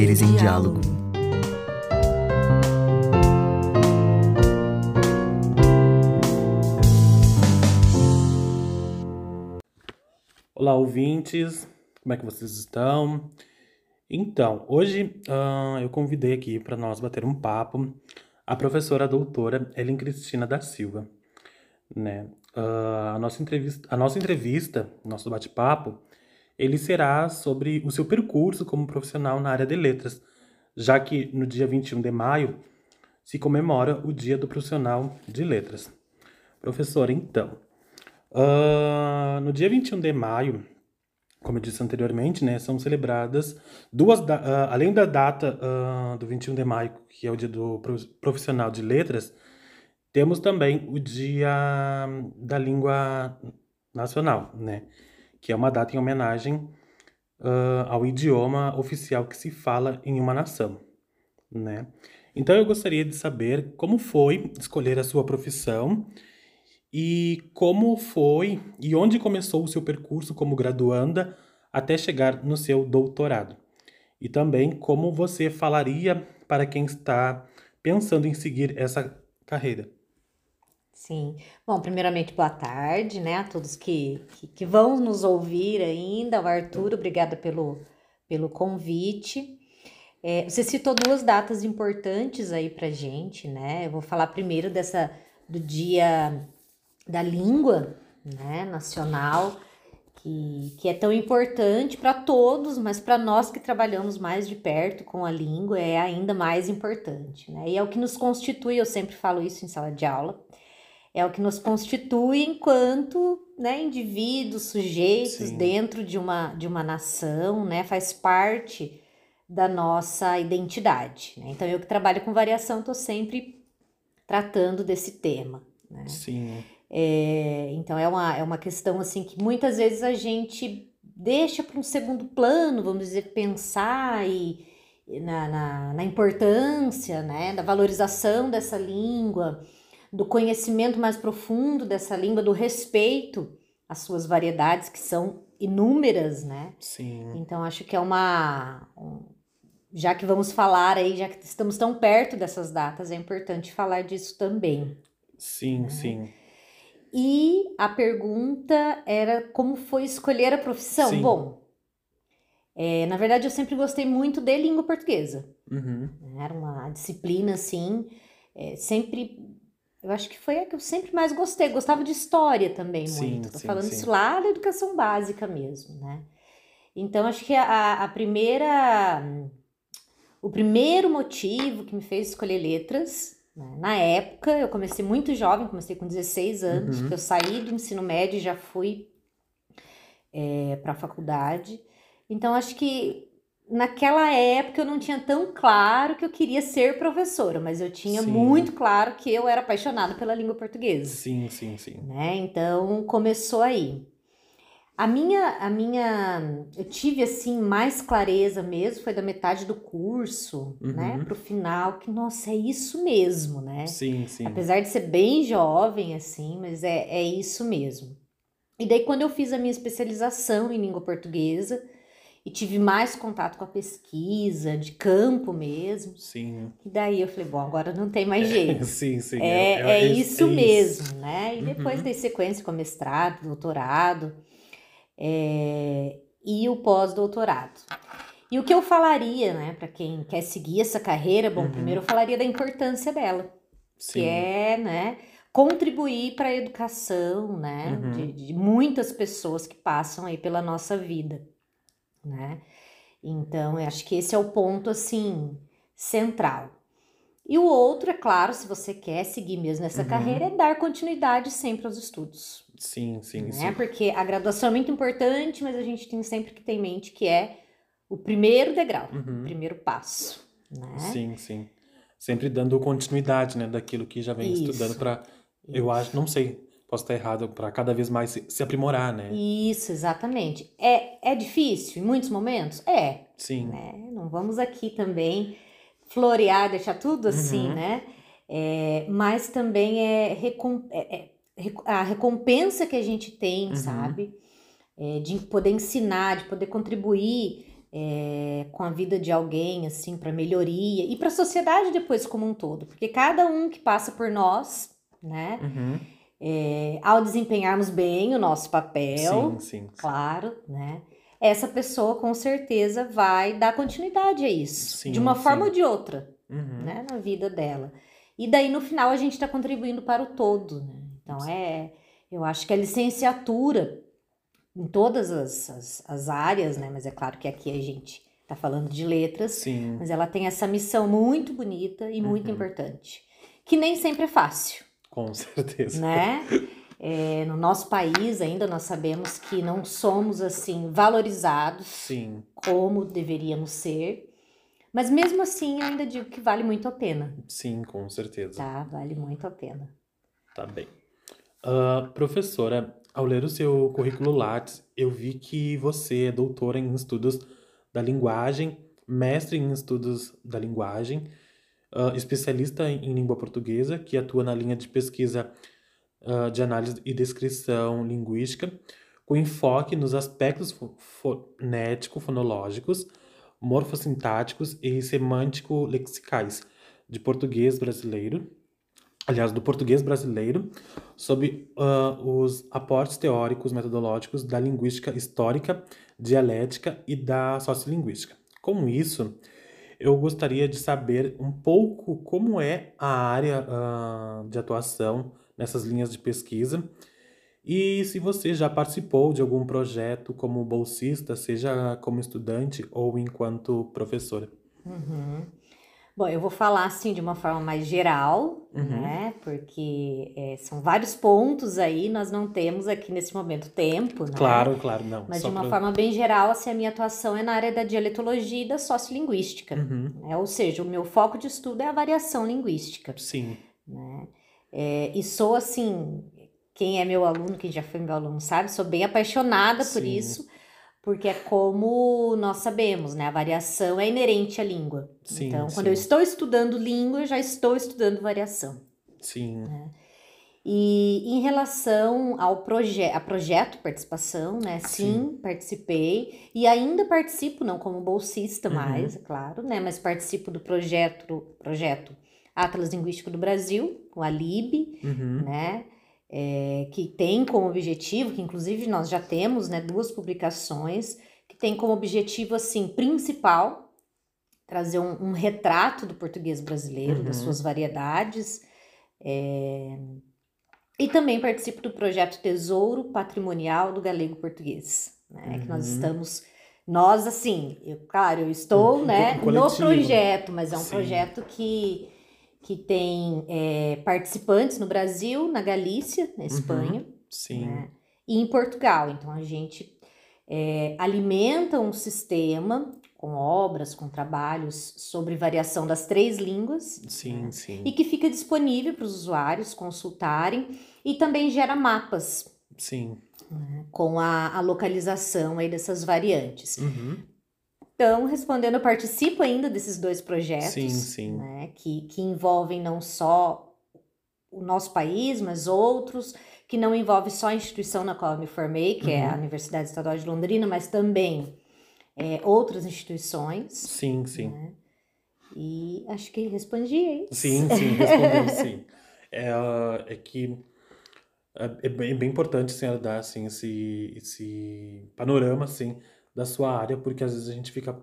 Saberes em diálogo. Olá, ouvintes. Como é que vocês estão? Então, hoje ah, eu convidei aqui para nós bater um papo a professora doutora Ellen Cristina da Silva. Né? Ah, a, nossa entrevista, a nossa entrevista, nosso bate-papo, ele será sobre o seu percurso como profissional na área de letras, já que no dia 21 de maio se comemora o Dia do Profissional de Letras. Professora, então, ah, no dia 21 de maio como eu disse anteriormente, né, são celebradas duas, ah, além da data ah, do 21 de maio, que é o dia do pro- profissional de letras, temos também o dia da língua nacional, né, que é uma data em homenagem ah, ao idioma oficial que se fala em uma nação, né. Então eu gostaria de saber como foi escolher a sua profissão e como foi e onde começou o seu percurso como graduanda até chegar no seu doutorado? E também como você falaria para quem está pensando em seguir essa carreira? Sim. Bom, primeiramente, boa tarde, né, a todos que, que, que vão nos ouvir ainda. O Arthur, obrigada pelo, pelo convite. É, você citou duas datas importantes aí pra gente, né? Eu vou falar primeiro dessa do Dia da Língua, né, nacional, que, que é tão importante para todos, mas para nós que trabalhamos mais de perto com a língua é ainda mais importante, né? E é o que nos constitui, eu sempre falo isso em sala de aula, é o que nos constitui enquanto né, indivíduos, sujeitos Sim. dentro de uma, de uma nação, né? Faz parte da nossa identidade. Né? Então, eu que trabalho com variação, estou sempre tratando desse tema. Né? Sim, É, então é uma, é uma questão assim que muitas vezes a gente deixa para um segundo plano, vamos dizer, pensar e, e na, na, na importância, né, da valorização dessa língua, do conhecimento mais profundo dessa língua, do respeito às suas variedades, que são inúmeras, né? sim, Então acho que é uma. um- já que vamos falar aí, já que estamos tão perto dessas datas, é importante falar disso também. sim, sim. E a pergunta era como foi escolher a profissão? Sim. Bom, é, na verdade eu sempre gostei muito de língua portuguesa. Uhum. né? Era uma disciplina assim, é, sempre. Eu acho que foi a que eu sempre mais gostei. Gostava de história também Sim, muito. Tô sim, falando sim. isso lá da educação básica mesmo, né? Então acho que a, a primeira. O primeiro motivo que me fez escolher letras, né, na época, eu comecei muito jovem, comecei com 16 anos, Uhum. que eu saí do ensino médio e já fui para a faculdade. Então, acho que naquela época eu não tinha tão claro que eu queria ser professora, mas eu tinha Sim. muito claro que eu era apaixonada pela língua portuguesa Sim, sim, sim. né? Então começou aí. A minha, a minha, eu tive assim mais clareza mesmo, foi da metade do curso, né, Uhum. pro final, que nossa, é isso mesmo, né? Sim, sim. Apesar de ser bem jovem assim, mas é, é isso mesmo. E daí quando eu fiz a minha especialização em língua portuguesa e tive mais contato com a pesquisa de campo mesmo, Sim. e daí eu falei, bom, agora não tem mais jeito. Sim, sim. É, é, isso mesmo, né? E Uhum. depois dei sequência com mestrado, doutorado é, e o pós-doutorado. E o que eu falaria, né, para quem quer seguir essa carreira, bom, Uhum. primeiro eu falaria da importância dela, Sim. que é, né, contribuir para a educação, né, Uhum. de, de muitas pessoas que passam aí pela nossa vida, né? Então, eu acho que esse é o ponto, assim, central. E o outro, é claro, se você quer seguir mesmo nessa Uhum. carreira, é dar continuidade sempre aos estudos, Sim, sim, né? sim. Porque a graduação é muito importante, mas a gente tem sempre que ter em mente que é o primeiro degrau, Uhum. o primeiro passo, né? Sim, sim. Sempre dando continuidade, né, daquilo que já vem estudando Isso, para, eu acho, não sei, posso estar errado, para cada vez mais se, se aprimorar, né? Isso, exatamente. É, é difícil em muitos momentos? É, Sim. né? Não vamos aqui também florear, deixar tudo assim, Uhum. né? É, mas também é, recom- é- é a recompensa que a gente tem, Uhum. sabe? É, de poder ensinar, de poder contribuir é, com a vida de alguém, assim, para melhoria e para a sociedade depois como um todo, porque cada um que passa por nós, né, Uhum. É, ao desempenharmos bem o nosso papel, Sim, sim. claro, né, essa pessoa com certeza vai dar continuidade a isso, Sim, de uma forma sim. ou de outra, Uhum. né, na vida dela. E daí no final a gente está contribuindo para o todo, né? Então é, eu acho que a licenciatura em todas as, as, as áreas, né? Mas é claro que aqui a gente está falando de letras, Sim. mas ela tem essa missão muito bonita e muito Uhum. importante, que nem sempre é fácil, Com certeza. né? É, no nosso país ainda nós sabemos que não somos assim valorizados Sim, como deveríamos ser, mas mesmo assim eu ainda digo que vale muito a pena, sim, com certeza. tá? Vale muito a pena. Tá bem. Ah, professora, ao ler o seu currículo Lattes, eu vi que você é doutora em estudos da linguagem, mestre em estudos da linguagem, ah, especialista em, em língua portuguesa, que atua na linha de pesquisa ah, de análise e descrição linguística, com enfoque nos aspectos fo- fonético-fonológicos, morfossintáticos e semântico-lexicais de português brasileiro, aliás, do português brasileiro, sob ah, os aportes teóricos metodológicos da linguística histórica, dialética e da sociolinguística. Com isso, eu gostaria de saber um pouco como é a área ah, de atuação nessas linhas de pesquisa e se você já participou de algum projeto como bolsista, seja como estudante ou enquanto professora. Uhum. Bom, eu vou falar assim de uma forma mais geral, Uhum. né? Porque é, são vários pontos aí, nós não temos aqui nesse momento tempo, né? Claro, claro, não. Mas só de uma pra- forma bem geral, assim, a minha atuação é na área da dialetologia e da sociolinguística. Uhum, né? Ou seja, o meu foco de estudo é a variação linguística, Sim, né? É, e sou assim, quem é meu aluno, quem já foi meu aluno sabe, sou bem apaixonada por Sim. isso, porque é como nós sabemos, né? A variação é inerente à língua. Sim, então, quando sim. eu estou estudando língua, eu já estou estudando variação. sim. E em relação ao proje a projeto participação, né? Sim, participei e ainda participo, não como bolsista Uhum. mais, é claro, né? Mas participo do projeto, projeto Atlas Linguístico do Brasil, o ALIB, Uhum, né? É, que tem como objetivo, que inclusive nós já temos, né, duas publicações, que tem como objetivo, assim, principal, trazer um, um retrato do português brasileiro, das Uhum. suas variedades. é, E também participo do projeto Tesouro Patrimonial do Galego Português, né? Que nós Uhum. estamos... Nós, assim, eu, claro, eu estou, Um né, no projeto, mas é um Sim. projeto que que tem é, participantes no Brasil, na Galícia, Uhum. na Espanha, sim. né, e em Portugal. Então a gente é, alimenta um sistema com obras, com trabalhos sobre variação das três línguas Sim, sim. e que fica disponível para os usuários consultarem e também gera mapas Sim. né, com a, a localização aí dessas variantes. Uhum, Então, respondendo, eu participo ainda desses dois projetos, Sim, sim. né, que, que envolvem não só o nosso país, mas outros, que não envolve só a instituição na qual eu me formei, que é a Uhum. Universidade Estadual de Londrina, mas também é, outras instituições, Sim, sim. né? E acho que respondi aí. Sim, sim, respondeu sim. É, é que é, é bem, é bem importante senhora dar assim, esse, esse panorama assim, da sua área, porque às vezes a gente fica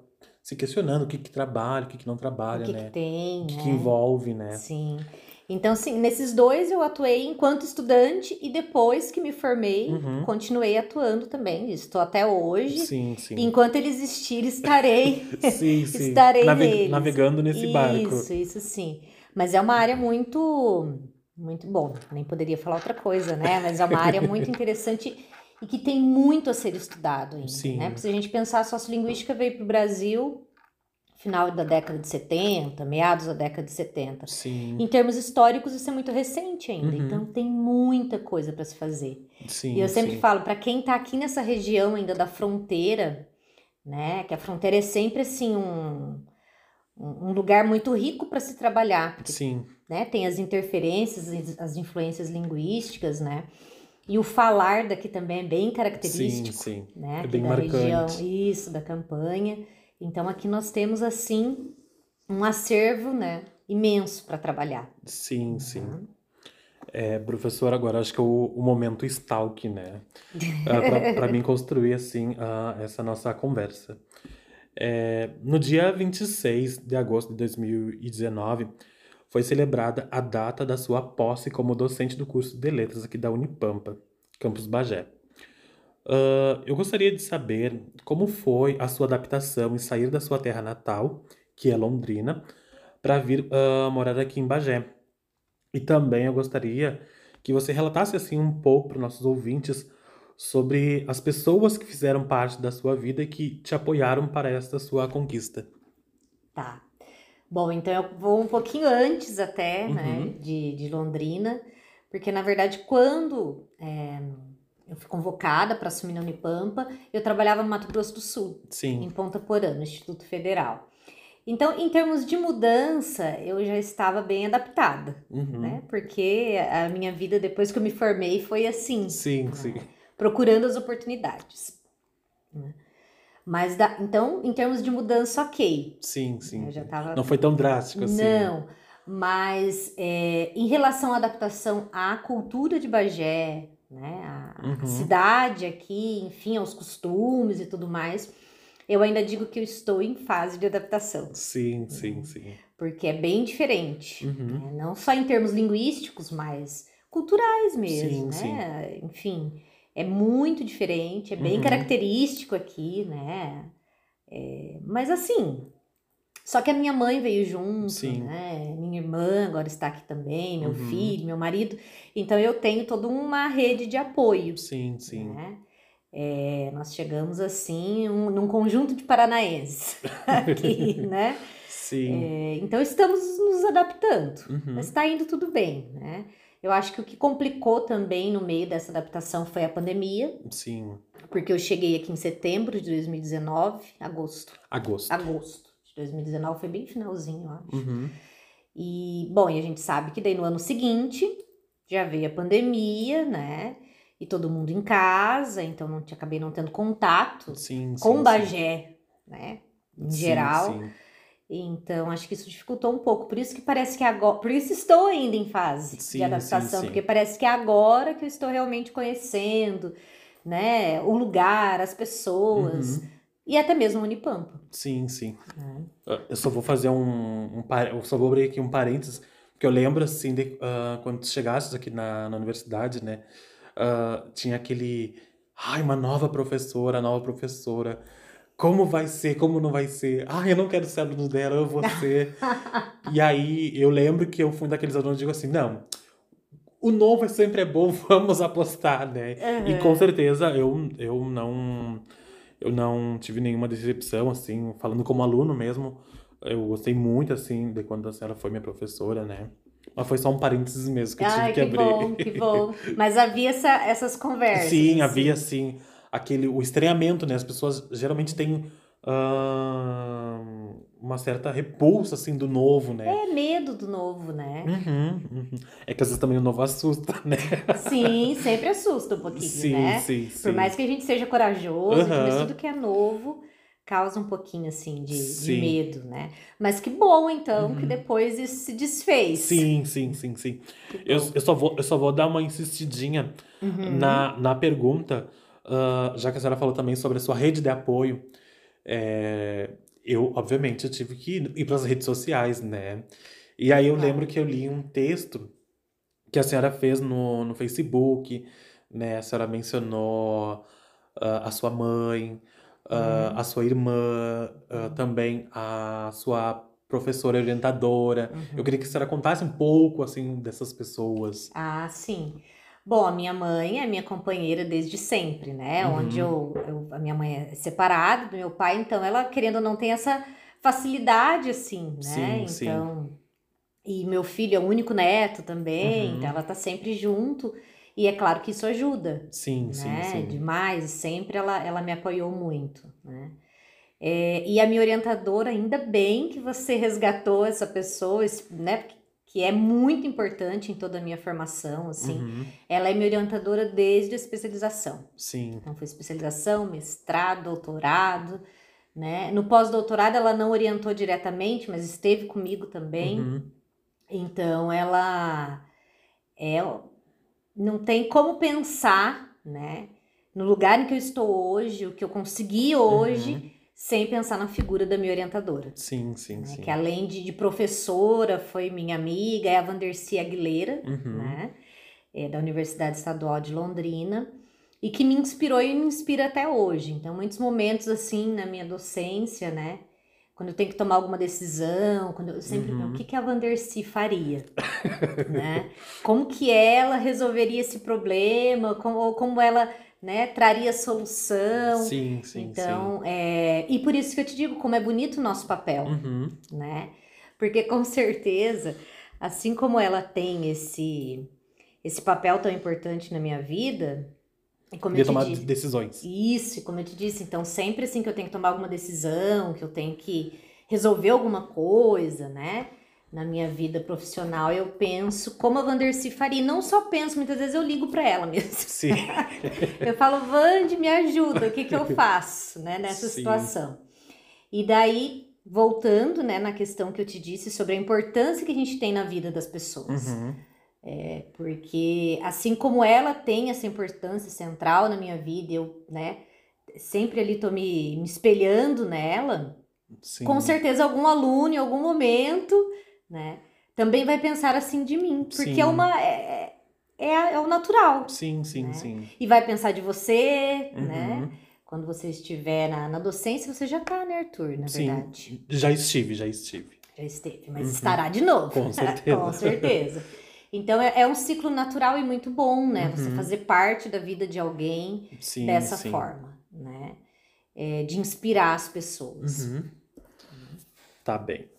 se questionando o que que trabalha, o que que não O trabalha, que, né? que tem, O que, né? que envolve, né? Sim. Então, sim, nesses dois eu atuei enquanto estudante e depois que me formei, Uhum. continuei atuando também. Estou até hoje. Sim, sim. Enquanto ele existir, estarei. Sim, sim. estarei Nave-. Navegando nesse barco. Isso, isso sim. Mas é uma área muito, muito bom. Nem poderia falar outra coisa, né? Mas é uma área muito interessante e que tem muito a ser estudado ainda, Sim. né? Porque se a gente pensar, a sociolinguística veio para o Brasil final da década de 70, meados da década de 70. Sim, Em termos históricos, isso é muito recente ainda, Uhum. então tem muita coisa para se fazer. sim. E eu sempre sim. falo, para quem está aqui nessa região ainda da fronteira, né, que a fronteira é sempre assim um, um lugar muito rico para se trabalhar, porque Sim, né, tem as interferências, as- as influências linguísticas, né, e o falar daqui também é bem sim, característico, sim. né, É bem da marcante. região, isso, da campanha. Então aqui nós temos assim um acervo, né, imenso para trabalhar. Sim, sim. Uhum. É, professor, agora acho que é o, o momento stalk, né? Uh, para mim construir, assim, uh, essa nossa conversa. É, no dia 26 de agosto de 2019, foi celebrada a data da sua posse como docente do curso de letras aqui da Unipampa, campus Bagé. Uh, eu gostaria de saber como foi a sua adaptação em sair da sua terra natal, que é Londrina, para vir uh, morar aqui em Bagé. E também eu gostaria que você relatasse assim um pouco para nossos ouvintes sobre as pessoas que fizeram parte da sua vida e que te apoiaram para esta sua conquista. Tá. Bom, então eu vou um pouquinho antes até, né, uhum. né, de, de Londrina, porque na verdade quando é, eu fui convocada para assumir na Unipampa, eu trabalhava no Mato Grosso do Sul, Sim. em Ponta Porã, no Instituto Federal. Então, em termos de mudança, eu já estava bem adaptada, uhum. né? Porque a minha vida depois que eu me formei foi assim. Sim, né? sim. Procurando as oportunidades. Né? Mas, da, então, em termos de mudança, ok. Sim, sim. Tava... Não foi tão drástico assim. Não, mas é, em relação à adaptação à cultura de Bagé, né? A, uhum. a cidade aqui, enfim, aos costumes e tudo mais eu ainda digo que eu estou em fase de adaptação. Sim, né? sim, sim. Porque é bem diferente. Uhum. Né? Não só em termos linguísticos, mas culturais mesmo, sim, né? Sim. Enfim, é muito diferente, é bem uhum. característico aqui, né? É, mas assim, só que a minha mãe veio junto, Sim. né? Minha irmã agora está aqui também, meu uhum. filho, meu marido. Então eu tenho toda uma rede de apoio. Sim, sim. Né? É, nós chegamos assim um, num conjunto de paranaenses aqui, né? Sim. É, então estamos nos adaptando, uhum. mas está indo tudo bem, né? Eu acho que o que complicou também no meio dessa adaptação foi a pandemia. Sim. Porque eu cheguei aqui em setembro de 2019, agosto. Agosto. Agosto de 2019, foi bem finalzinho, eu acho. Uhum. E, bom, e a gente sabe que daí no ano seguinte já veio a pandemia, né? e todo mundo em casa, então não acabei não tendo contato sim, com sim, Bagé, sim. né? Em sim, geral. Então, acho que isso dificultou um pouco. Por isso que parece que agora. Por isso estou ainda em fase de adaptação, porque parece que é agora que eu estou realmente conhecendo, né? O lugar, as pessoas. Uhum. E até mesmo o Unipampa. Sim, sim. É. Eu só vou fazer um, um. Eu só vou abrir aqui um parênteses, porque eu lembro, assim, de, uh, quando tu chegasses aqui na, na universidade, né? uh, tinha aquele. Ai, uma nova professora, nova professora. Como vai ser? Como não vai ser? Ai, eu não quero ser aluno dela, eu vou ser. e aí eu lembro que eu fui daqueles alunos que digo assim: não, o novo é sempre é bom, vamos apostar, né? Uhum. E com certeza eu, eu não. Eu não tive nenhuma decepção, assim, falando como aluno mesmo. Eu gostei muito, assim, de quando a senhora foi minha professora, né? Mas foi só um parênteses mesmo que eu tive que, que abrir. Bom, que bom. Mas havia essa, essas conversas. Sim, havia sim. Aquele, o estranhamento, né? As pessoas geralmente têm uh, uma certa repulsa, assim, do novo, né? É, medo do novo, né? Uhum, uhum. É que às vezes também o novo assusta, né? Sim, sempre assusta um pouquinho, sim, né? Sim, sim. Por mais que a gente seja corajoso, uhum. mas tudo que é novo causa um pouquinho assim de, de, medo, né? Mas que bom então uhum. que depois isso se desfez. Sim, sim, sim, sim. Eu, eu, só vou, eu só vou dar uma insistidinha uhum. na, na pergunta, uh, já que a senhora falou também sobre a sua rede de apoio. É, eu, obviamente, eu tive que ir para as redes sociais, né? E aí eu ah. lembro que eu li um texto que a senhora fez no, no Facebook, né? A senhora mencionou uh, a sua mãe, uh, a sua irmã, uh, também a sua professora orientadora. Uhum. Eu queria que a senhora contasse um pouco, assim, dessas pessoas. Ah, sim. Bom, a minha mãe é minha companheira desde sempre, né? Uhum. Onde eu, eu, a minha mãe é separada do meu pai, então ela, querendo ou não, tem essa facilidade, assim, né? Sim, então, sim. E meu filho é o único neto também, uhum. então ela tá sempre junto. E é claro que isso ajuda. Sim, né? sim, sim. Demais, sempre ela, ela me apoiou muito, né? É, e a minha orientadora, ainda bem que você resgatou essa pessoa, né? Que é muito importante em toda a minha formação, assim. Uhum. Ela é minha orientadora desde a especialização. Sim. Então, foi especialização, mestrado, doutorado, né? No pós-doutorado ela não orientou diretamente, mas esteve comigo também. Uhum. Então ela é não tem como pensar, né, no lugar em que eu estou hoje, o que eu consegui hoje, Uhum. Sem pensar na figura da minha orientadora. Sim, sim, né, sim. Que além de, de professora, foi minha amiga, é a Vandercia Aguilera, Uhum. né? é, da Universidade Estadual de Londrina, e que me inspirou e me inspira até hoje. Então, muitos momentos assim na minha docência, né? Quando eu tenho que tomar alguma decisão, quando eu sempre Uhum. o que, que a Vandercy faria, né? Como que ela resolveria esse problema, como, ou como ela né, traria solução. Sim, sim, então, é, e por isso que eu te digo como é bonito o nosso papel sim. Uhum. né? Porque com certeza, assim como ela tem esse esse papel tão importante na minha vida, e como De eu te tomar disse, decisões. isso, e como eu te disse, então sempre assim que eu tenho que tomar alguma decisão, que eu tenho que resolver alguma coisa, né? Na minha vida profissional, eu penso como a Vandercy faria. E Não só penso, muitas vezes eu ligo para ela mesmo. Sim. Eu falo, Vande, me ajuda, o que, que eu faço, né, nessa Sim. situação? E daí, voltando, né, na questão que eu te disse sobre a importância que a gente tem na vida das pessoas. Uhum. É, porque assim como ela tem essa importância central na minha vida, eu, né, sempre ali tô me, me espelhando nela, Sim. com certeza algum aluno em algum momento, né, também vai pensar assim de mim, porque Sim. é uma é, é, é o natural. Sim, sim, né? sim. E vai pensar de você, né? Uhum. Quando você estiver na, na docência, você já tá, né, Arthur? Na Sim. verdade. Já estive, já estive. Já esteve, mas Uhum. estará de novo. Com certeza. Com certeza. Então é, é um ciclo natural e muito bom, né? Você Uhum. fazer parte da vida de alguém Sim, dessa sim. forma, né? É, de inspirar as pessoas. Uhum. Tá bem.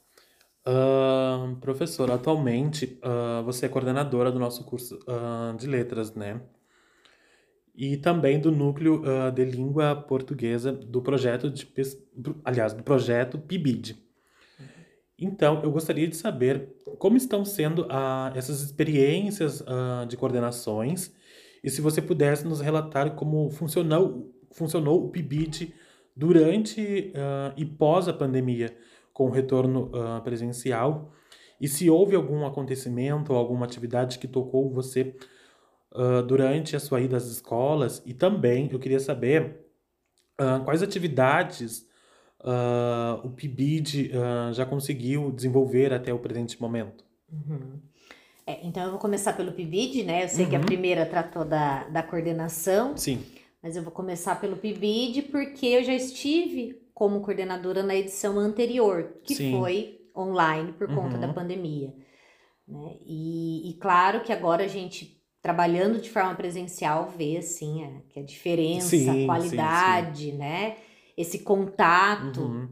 Ahn, professora, atualmente ah, você é coordenadora do nosso curso ah, de letras, né? E também do núcleo de língua portuguesa do projeto de aliás, do projeto PIBID. Então, eu gostaria de saber como estão sendo ah, essas experiências de coordenações e se você pudesse nos relatar como funcionou, funcionou o PIBID durante e pós a pandemia, com o retorno ah, presencial, e se houve algum acontecimento ou alguma atividade que tocou você ah, durante a sua ida às escolas, e também eu queria saber ah, quais atividades ah, o PIBID já conseguiu desenvolver até o presente momento. Uhum. É, então eu vou começar pelo PIBID, né? Eu sei que a Uhum. primeira tratou da, da coordenação, Sim. mas eu vou começar pelo PIBID porque eu já estive como coordenadora na edição anterior, que Sim. foi online por conta Uhum. da pandemia. Né? E, e claro que agora a gente trabalhando de forma presencial vê assim a, que a diferença, Sim, a sim, qualidade, né? Esse contato, Uhum.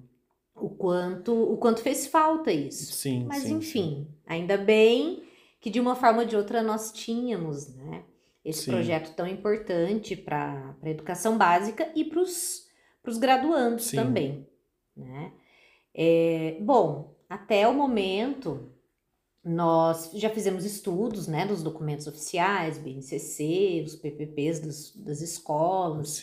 o quanto o quanto fez falta isso. Sim, Mas sim, sim. enfim, ainda bem que de uma forma ou de outra nós tínhamos, né? Esse Sim. projeto tão importante para a educação básica e para os graduandos Sim. também, né? É, bom, até o momento nós já fizemos estudos, né, dos documentos oficiais, BNCC, os PPPs dos- das escolas,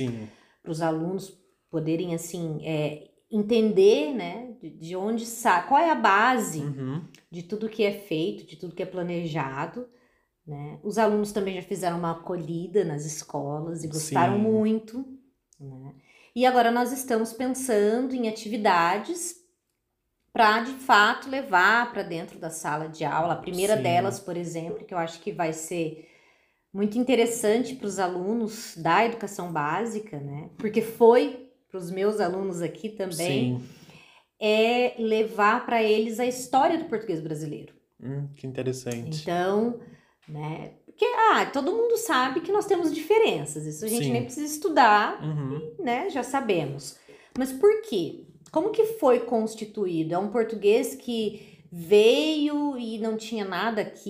para os alunos poderem assim é, entender, né, de, de onde sai, qual é a base Uhum. de tudo que é feito, de tudo que é planejado, né? Os alunos também já fizeram uma acolhida nas escolas e gostaram Sim. muito, né? E agora nós estamos pensando em atividades para de fato levar para dentro da sala de aula. A primeira Sim. delas, por exemplo, que eu acho que vai ser muito interessante para os alunos da educação básica, né? Porque foi para os meus alunos aqui também Sim. é levar para eles a história do português brasileiro. Hum, que interessante. Então, né? Porque ah, todo mundo sabe que nós temos diferenças. Isso a gente Sim. nem precisa estudar, Uhum. né? Já sabemos. Mas por quê? Como que foi constituído? É um português que veio e não tinha nada aqui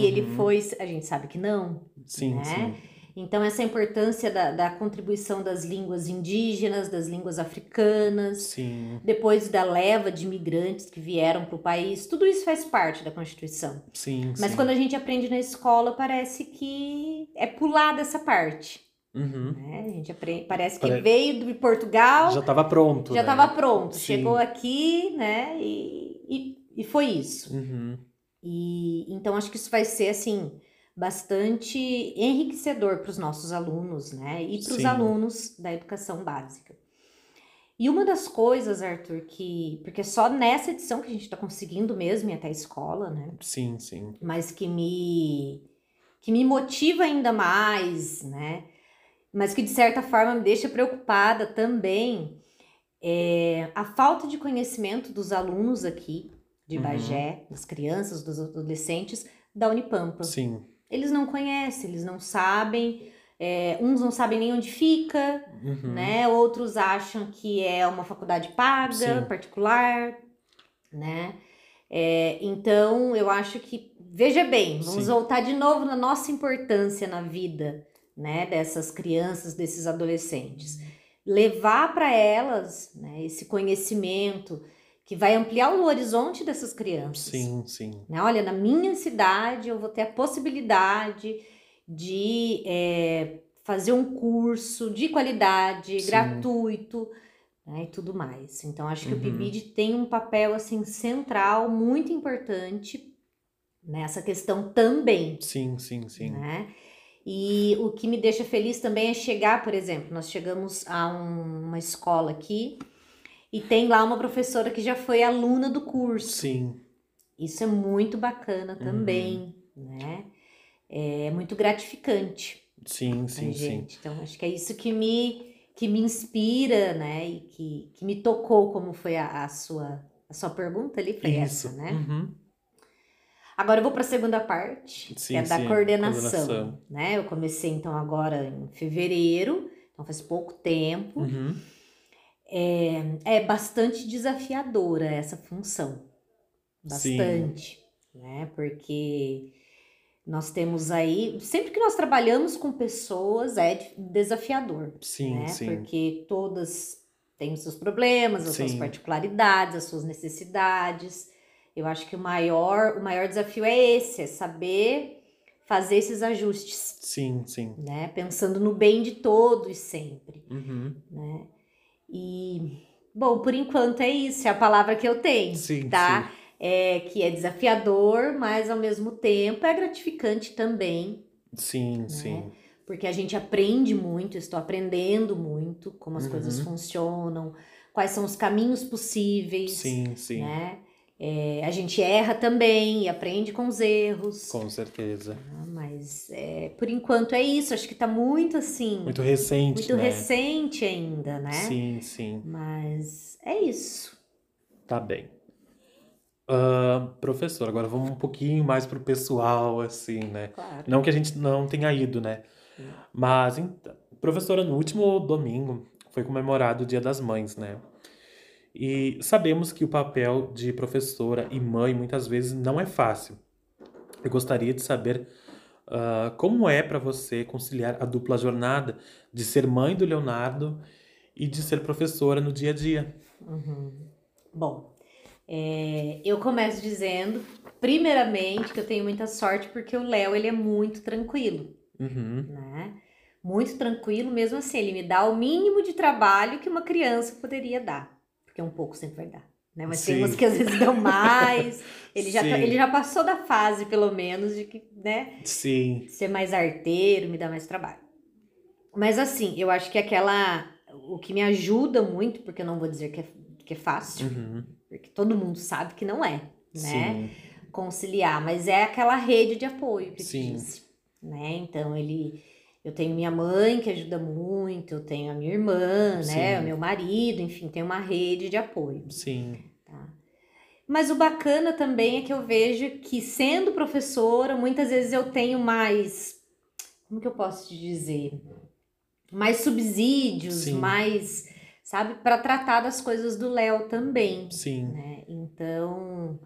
e ele Uhum. foi. A gente sabe que não. Sim, né? sim. Então, essa importância da, da contribuição das línguas indígenas, das línguas africanas, Sim, depois da leva de imigrantes que vieram para o país, tudo isso faz parte da Constituição. sim, Mas sim. quando a gente aprende na escola, parece que é pular dessa parte. Uhum. né? A gente aprende, parece que Pare- veio de Portugal, Já estava pronto, já né? estava pronto, Sim. chegou aqui, né? E, e, e foi isso. Uhum. E então acho que isso vai ser assim bastante enriquecedor para os nossos alunos, né? E para os alunos da educação básica. E uma das coisas, Arthur, que porque é só nessa edição que a gente está conseguindo mesmo ir até a escola, né? Sim, sim. Mas que me que me motiva ainda mais, né? Mas que de certa forma me deixa preocupada também é a falta de conhecimento dos alunos aqui de Uhum. Bagé, das crianças, dos adolescentes da Unipampa. Sim. Eles não conhecem, eles não sabem, é, uns não sabem nem onde fica, Uhum. né? Outros acham que é uma faculdade paga, Sim. particular, né? É, então, eu acho que, veja bem, vamos Sim. voltar de novo na nossa importância na vida, né? Dessas crianças, desses adolescentes. Levar para elas né, esse conhecimento que vai ampliar o horizonte dessas crianças. Sim, sim. Né? Olha, na minha cidade eu vou ter a possibilidade de é, fazer um curso de qualidade, Sim. gratuito, né, e tudo mais. Então, acho que Uhum. o PIBID tem um papel assim central, muito importante nessa questão também, Sim, sim, sim. né? E o que me deixa feliz também é chegar, por exemplo, nós chegamos a um- uma escola aqui e tem lá uma professora que já foi aluna do curso. Sim. Isso é muito bacana Uhum. também, né? É muito gratificante Sim, sim, sim. gente. Então, acho que é isso que me, que me inspira, né? E que, que me tocou, como foi a, a sua, a sua pergunta ali, foi Isso. essa, né? Uhum. Agora eu vou para a segunda parte, que Sim, é da sim, coordenação, coordenação. né? Eu comecei então agora em fevereiro, então faz pouco tempo. Uhum. É, é bastante desafiadora essa função. Sim. Bastante, né? Porque nós temos aí, sempre que nós trabalhamos com pessoas, é de- desafiador, Sim, né? sim. Porque todas têm os seus problemas, as suas Sim. particularidades, as suas necessidades. Eu acho que o maior, o maior desafio é esse, é saber fazer esses ajustes, Sim, sim. né? Pensando no bem de todos sempre Uhum. né? E, bom, por enquanto é isso, é a palavra que eu tenho, Sim, tá? É que é desafiador, mas ao mesmo tempo é gratificante também, sim. né? Sim, sim. porque a gente aprende muito, estou aprendendo muito como as coisas Uhum. funcionam, quais são os caminhos possíveis, Sim, sim. né? É, a gente erra também e aprende com os erros, Com certeza. né? mas é, por enquanto é isso, acho que tá muito assim, Muito recente, muito né? recente ainda, né? Sim, sim. Mas é isso. Tá bem. Ah, professor, agora vamos um pouquinho mais pro pessoal, assim, né? Claro. Não que a gente não tenha ido, né? Mas, então, professora, no último domingo foi comemorado o Dia das Mães, né? E sabemos que o papel de professora e mãe muitas vezes não é fácil. Eu gostaria de saber ah, como é para você conciliar a dupla jornada de ser mãe do Leonardo e de ser professora no dia a dia. Uhum. Bom, é, eu começo dizendo, primeiramente, que eu tenho muita sorte porque o Léo ele é muito tranquilo, Uhum. né? Muito tranquilo, mesmo assim, ele me dá o mínimo de trabalho que uma criança poderia dar, porque um pouco sempre vai dar. Né? Mas tem Sim. uns que às vezes dão mais. Ele já, tá- Sim. ele já passou da fase, pelo menos, de que, né? Sim, ser mais arteiro, me dá mais trabalho. Mas assim, eu acho que aquela. O que me ajuda muito, porque eu não vou dizer que é, que é fácil, Uhum. porque todo mundo sabe que não é, né? Sim, Conciliar, mas é aquela rede de apoio que Sim. disse, né? Então ele. Eu tenho minha mãe que ajuda muito, eu tenho a minha irmã, né? Sim. O meu marido, enfim, tem uma rede de apoio. sim, Tá? Mas o bacana também é que eu vejo que, sendo professora, muitas vezes eu tenho mais. Como que eu posso te dizer? Mais subsídios, Sim. mais. Sabe? Para tratar das coisas do Léo também. sim, Né? Então.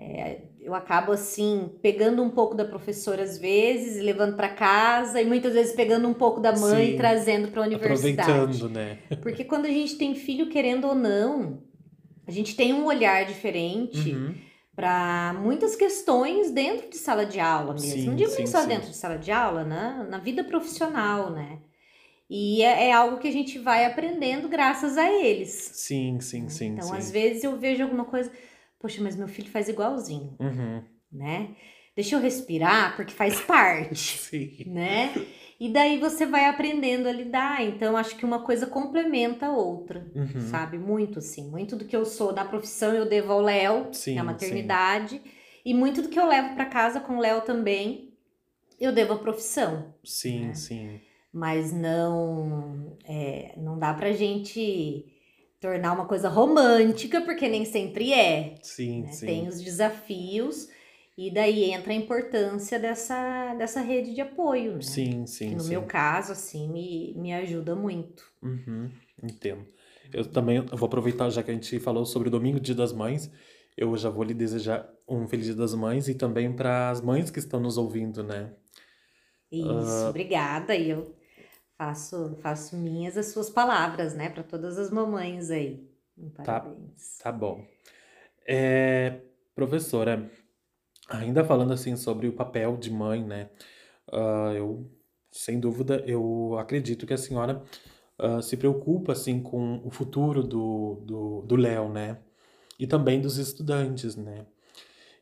É, eu acabo assim pegando um pouco da professora às vezes e levando para casa e muitas vezes pegando um pouco da mãe Sim. e trazendo para a universidade. aproveitando, né? Porque quando a gente tem filho, querendo ou não, a gente tem um olhar diferente Uhum. para muitas questões dentro de sala de aula mesmo. Sim, não digo sim, nem só sim. dentro de sala de aula, né? Na vida profissional, né? E é, é algo que a gente vai aprendendo graças a eles. Sim, sim, sim. Então, sim. às vezes eu vejo alguma coisa, poxa, mas meu filho faz igualzinho, Uhum. né? Deixa eu respirar, porque faz parte, Sim. né? E daí você vai aprendendo a lidar. Então, acho que uma coisa complementa a outra, Uhum. sabe? Muito, assim. Muito do que eu sou na profissão eu devo ao Léo, Sim, na sim. maternidade. E muito do que eu levo para casa com o Léo também, eu devo à profissão. Sim, né? sim. Mas não, é, não dá pra gente tornar uma coisa romântica, porque nem sempre é. Sim, né? sim. Tem os desafios, e daí entra a importância dessa, dessa rede de apoio, né? Sim, sim, Que no sim. meu caso, assim, me, me ajuda muito. Uhum, entendo. Eu também eu vou aproveitar, já que a gente falou sobre o domingo, Dia das Mães, eu já vou lhe desejar um Feliz Dia das Mães e também para as mães que estão nos ouvindo, né? Isso, Ah. obrigada. E eu faço, faço minhas as suas palavras, né? Para todas as mamães aí. Parabéns. Tá bom. É, professora, ainda falando assim sobre o papel de mãe, né? ah, eu, sem dúvida, eu acredito que a senhora ah, se preocupa assim com o futuro do, do, do Léo, né? E também dos estudantes, né?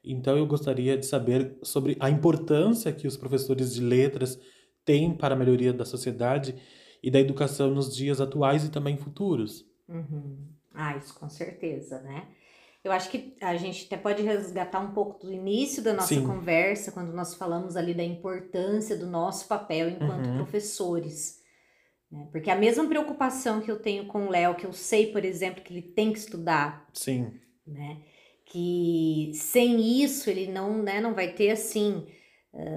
Então eu gostaria de saber sobre a importância que os professores de letras têm para a melhoria da sociedade e da educação nos dias atuais e também futuros. Uhum. Ah, isso com certeza, né? Eu acho que a gente até pode resgatar um pouco do início da nossa Sim. conversa, quando nós falamos ali da importância do nosso papel enquanto Uhum. professores. né? Porque a mesma preocupação que eu tenho com o Léo, que eu sei, por exemplo, que ele tem que estudar, Sim. né? Que sem isso ele não, né, não vai ter assim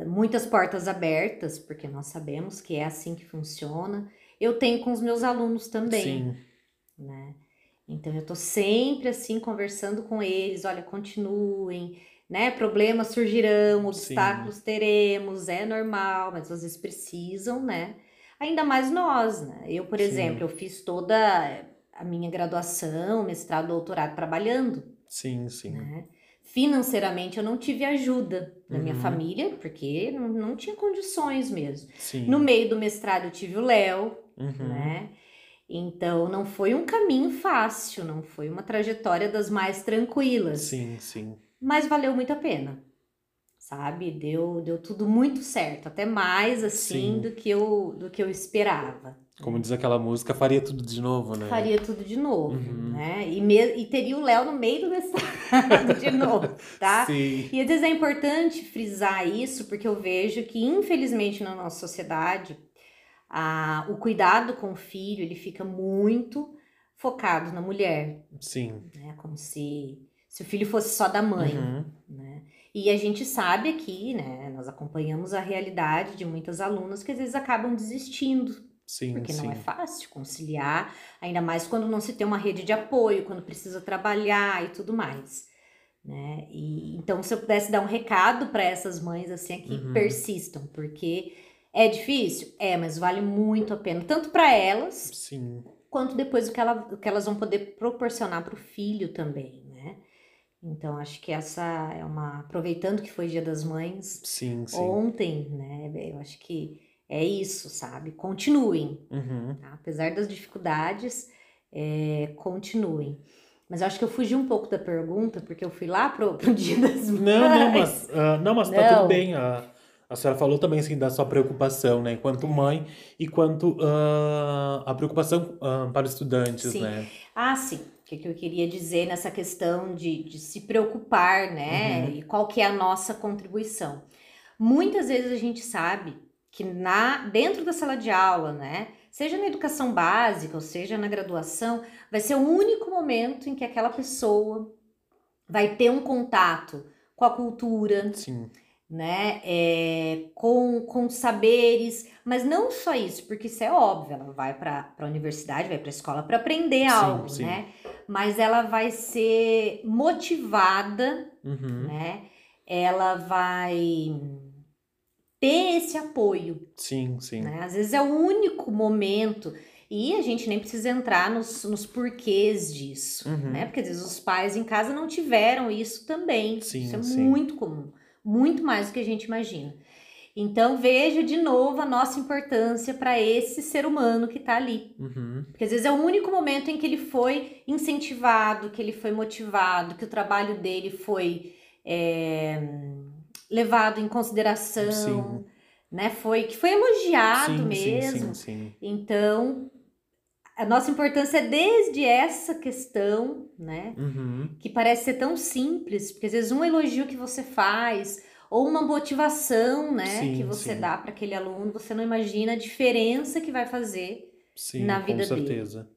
muitas portas abertas, porque nós sabemos que é assim que funciona. Eu tenho com os meus alunos também Sim. né? Então eu tô sempre assim conversando com eles, olha, continuem, né? Problemas surgirão, obstáculos teremos, é normal, mas vocês precisam, né? Ainda mais nós, né? Eu, por Sim. exemplo, eu fiz toda a minha graduação, mestrado, doutorado trabalhando, Sim, sim. né? Financeiramente eu não tive ajuda da minha Uhum. família, porque não, não tinha condições mesmo. Sim. No meio do mestrado eu tive o Léo, Uhum. né? Então não foi um caminho fácil, não foi uma trajetória das mais tranquilas, Sim, sim. mas valeu muito a pena, sabe? Deu, deu tudo muito certo, até mais assim Sim. do que eu do que eu esperava. Como diz aquela música, faria tudo de novo, né? Faria tudo de novo, Uhum. né? E, me- e teria o Léo no meio do mestrado de novo, tá? Sim. E às vezes é importante frisar isso, porque eu vejo que, infelizmente, na nossa sociedade, a, o cuidado com o filho ele fica muito focado na mulher, Sim. né? Como se, se o filho fosse só da mãe, Uhum. né? E a gente sabe aqui, né? Nós acompanhamos a realidade de muitas alunas que às vezes acabam desistindo Sim, porque sim. não é fácil conciliar, ainda mais quando não se tem uma rede de apoio, quando precisa trabalhar e tudo mais. Né? E, então, se eu pudesse dar um recado para essas mães assim, é que Uhum. persistam, porque é difícil? É, mas vale muito a pena, tanto para elas, Sim. quanto depois o que, ela- o que elas vão poder proporcionar para o filho também, né? Então, acho que essa é uma. Aproveitando que foi Dia das Mães, Sim, sim. ontem, né? Eu acho que é isso, sabe? Continuem, Uhum. tá? Apesar das dificuldades, é, continuem. Mas eu acho que eu fugi um pouco da pergunta, porque eu fui lá pro, pro Dia das Mães. Não, não, mas, ah, não, mas tá Não. tudo bem. A, a senhora falou também assim, da sua preocupação, né? Enquanto mãe e quanto ah, a preocupação ah, para os estudantes, Sim. né? Ah, sim. O que, que eu queria dizer nessa questão de, de se preocupar, né? Uhum. E qual que é a nossa contribuição. Muitas vezes a gente sabe que na, dentro da sala de aula, né? Seja na educação básica ou seja na graduação, vai ser o único momento em que aquela pessoa vai ter um contato com a cultura, Sim. né? É, com, com saberes, mas não só isso, porque isso é óbvio, ela vai para a universidade, vai para a escola para aprender Sim, algo, sim. né? Mas ela vai ser motivada, Uhum. né? Ela vai ter esse apoio, Sim, sim. né? Às vezes é o único momento. E a gente nem precisa entrar nos, nos porquês disso, Uhum. né? Porque às vezes os pais em casa não tiveram isso também. Sim, isso é sim. muito comum, muito mais do que a gente imagina. Então veja de novo a nossa importância para esse ser humano que está ali. Uhum. Porque às vezes é o único momento em que ele foi incentivado, que ele foi motivado, que o trabalho dele foi é, levado em consideração, Sim. né? Foi que foi elogiado Sim, mesmo. sim, sim, sim. Então a nossa importância é desde essa questão, né? Uhum. Que parece ser tão simples, porque às vezes um elogio que você faz ou uma motivação, né, Sim, que você sim. dá para aquele aluno, você não imagina a diferença que vai fazer. Sim, Na com vida dele. certeza.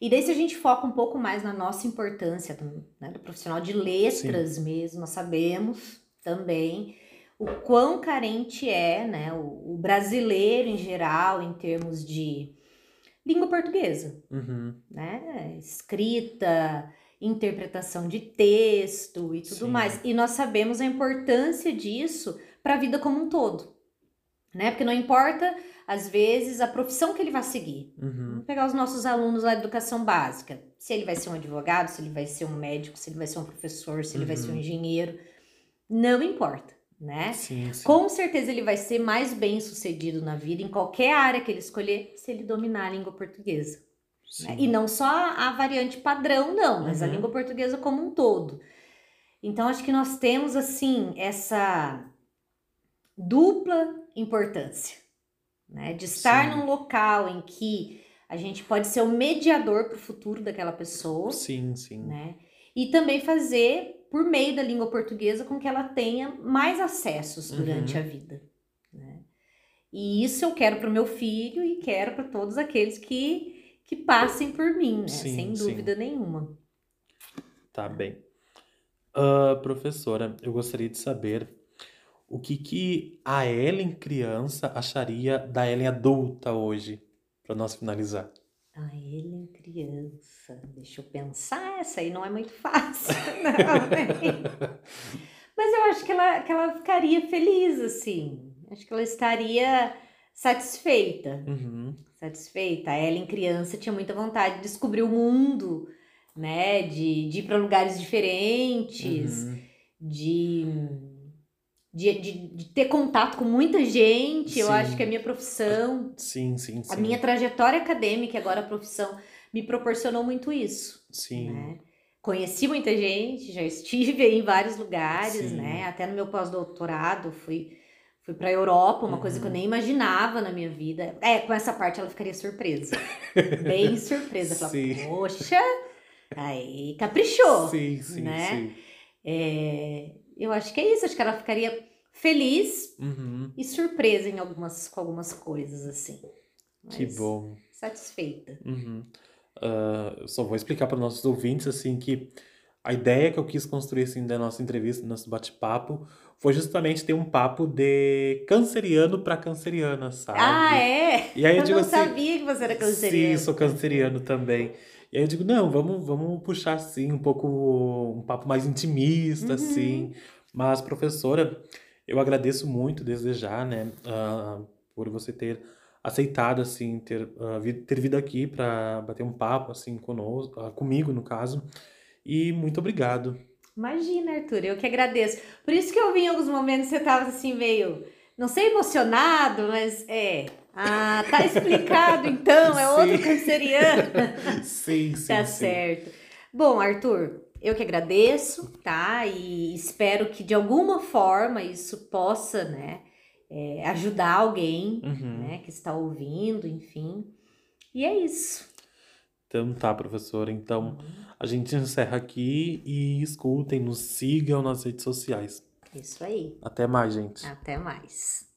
E daí se a gente foca um pouco mais na nossa importância do, né, do profissional de letras mesmo, nós sabemos também o quão carente é, né, o, o brasileiro em geral em termos de língua portuguesa. Uhum. né? Escrita, interpretação de texto e tudo Sim. mais. E nós sabemos a importância disso para a vida como um todo, né? Porque não importa, às vezes, a profissão que ele vai seguir. Uhum. Vamos pegar os nossos alunos lá da educação básica. Se ele vai ser um advogado, se ele vai ser um médico, se ele vai ser um professor, se ele vai ser um Uhum. engenheiro, não importa, né? Sim, sim. Com certeza ele vai ser mais bem sucedido na vida, em qualquer área que ele escolher, se ele dominar a língua portuguesa. né? E não só a variante padrão, não, mas a Uhum. língua portuguesa como um todo. Então, acho que nós temos, assim, essa dupla importância, né? De estar Sim. num local em que a gente pode ser o mediador para o futuro daquela pessoa, Sim, sim. né? E também fazer, por meio da língua portuguesa, com que ela tenha mais acessos durante Uhum. a vida. Né? E isso eu quero para o meu filho e quero para todos aqueles que, que passem por mim, né? Sim, Sem sim. dúvida nenhuma. Tá bem. Ah, professora, eu gostaria de saber o que que a Ellen criança acharia da Ellen adulta hoje, para nós finalizar. A ele é criança. Deixa eu pensar, essa aí não é muito fácil. não, né? Mas eu acho que ela, que ela ficaria feliz, assim. Acho que ela estaria satisfeita. Uhum. satisfeita. A Ellen, criança, tinha muita vontade de descobrir o mundo, né? De, de ir para lugares diferentes, Uhum. de, de, de, de ter contato com muita gente. Eu Sim. acho que a minha profissão, Sim, sim, sim. a minha trajetória acadêmica, e agora a profissão, me proporcionou muito isso. Sim. Né? Conheci muita gente, já estive aí em vários lugares, Sim. né? Até no meu pós-doutorado, fui, fui para Europa, uma coisa que eu Uhum. nem imaginava na minha vida. É, com essa parte ela ficaria surpresa. Bem surpresa. Sim. poxa, aí caprichou. Sim, sim, né? sim. É, eu acho que é isso, acho que ela ficaria feliz Uhum. e surpresa em algumas, com algumas coisas, assim. Que Mas bom. Satisfeita. Uhum. Ah, eu só vou explicar para nossos ouvintes assim que a ideia que eu quis construir assim da nossa entrevista, do nosso bate-papo, foi justamente ter um papo de canceriano para canceriana, sabe? Ah, é? E aí eu Eu não assim, sabia que você era canceriano. Sim, sou canceriano também. E aí eu digo, não, vamos, vamos puxar assim um pouco um papo mais intimista, Uhum. assim. Mas, professora, eu agradeço muito desde já, né, ah, por você ter aceitado, assim, ter, vi- ter vindo aqui para bater um papo, assim, conosco, ah, comigo, no caso. E muito obrigado. Imagina, Arthur, eu que agradeço. Por isso que eu vi em alguns momentos você tava assim meio, não sei emocionado, mas é. Ah, tá explicado então, é outro Sim. canceriano. Sim, sim, Tá sim. certo. Bom, Arthur, eu que agradeço, tá? E espero que de alguma forma isso possa, né, é, ajudar alguém, Uhum. né, que está ouvindo, enfim. E é isso. Então tá, professora. Então a gente encerra aqui e escutem, nos sigam nas redes sociais. Isso aí. Até mais, gente. Até mais.